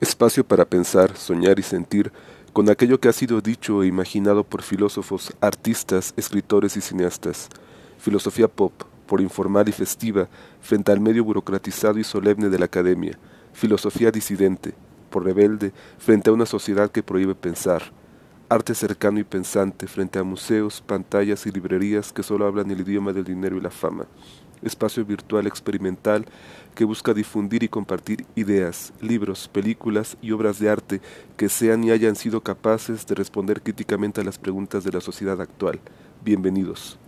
Espacio para pensar, soñar y sentir con aquello que ha sido dicho e imaginado por filósofos, artistas, escritores y cineastas. Filosofía pop, por informal y festiva, frente al medio burocratizado y solemne de la academia. Filosofía disidente, por rebelde, frente a una sociedad que prohíbe pensar. Arte cercano y pensante frente a museos, pantallas y librerías que solo hablan el idioma del dinero y la fama espacio virtual experimental que busca difundir y compartir ideas, libros, películas y obras de arte que sean y hayan sido capaces de responder críticamente a las preguntas de la sociedad actual. Bienvenidos.